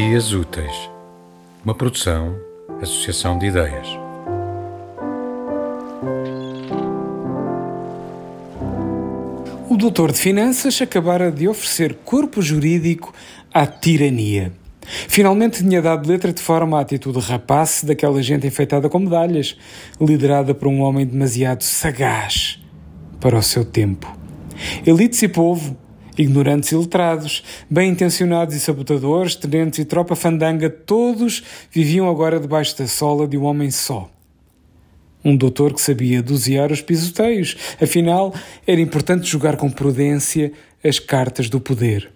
Dias Úteis, uma produção, associação de ideias. O doutor de Finanças acabara de oferecer corpo jurídico à tirania. Finalmente tinha dado letra de forma à atitude rapace daquela gente enfeitada com medalhas, liderada por um homem demasiado sagaz para o seu tempo. Elites e povo, ignorantes e letrados, bem-intencionados e sabotadores, tenentes e tropa fandanga, todos viviam agora debaixo da sola de um homem só. Um doutor que sabia dosear os pisoteios, afinal, era importante jogar com prudência as cartas do poder.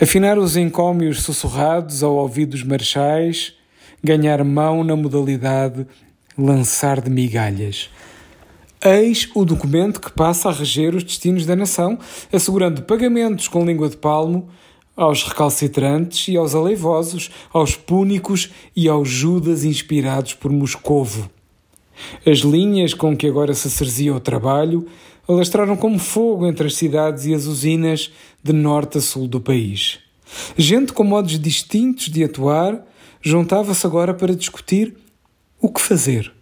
Afinar os encômios sussurrados ao ouvido dos marechais, ganhar mão na modalidade lançar de migalhas. Eis o documento que passa a reger os destinos da nação, assegurando pagamentos com língua de palmo aos recalcitrantes e aos aleivosos, aos púnicos e aos judas inspirados por Moscovo. As linhas com que agora se cerzia o trabalho alastraram como fogo entre as cidades e as usinas de norte a sul do país. Gente com modos distintos de atuar juntava-se agora para discutir o que fazer.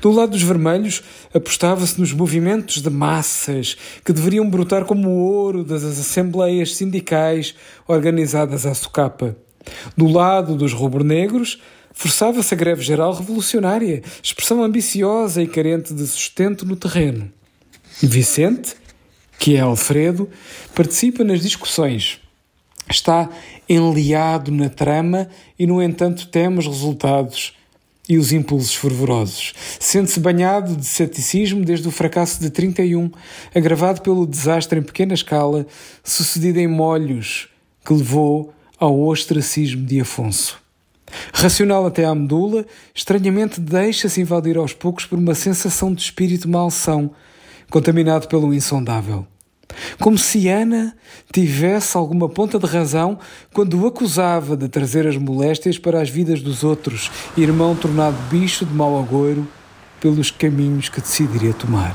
Do lado dos vermelhos, apostava-se nos movimentos de massas que deveriam brotar como o ouro das assembleias sindicais organizadas à socapa. Do lado dos rubro-negros, forçava-se a greve geral revolucionária, expressão ambiciosa e carente de sustento no terreno. Vicente, que é Alfredo, participa nas discussões. Está enliado na trama e, no entanto, teme os resultados e os impulsos fervorosos. Sente-se banhado de ceticismo desde o fracasso de 31, agravado pelo desastre em pequena escala, sucedido em molhos, que levou ao ostracismo de Afonso. Racional até à medula, estranhamente deixa-se invadir aos poucos por uma sensação de espírito malsão, contaminado pelo insondável. Como se Ana tivesse alguma ponta de razão quando o acusava de trazer as moléstias para as vidas dos outros, irmão tornado bicho de mau agouro pelos caminhos que decidiria tomar.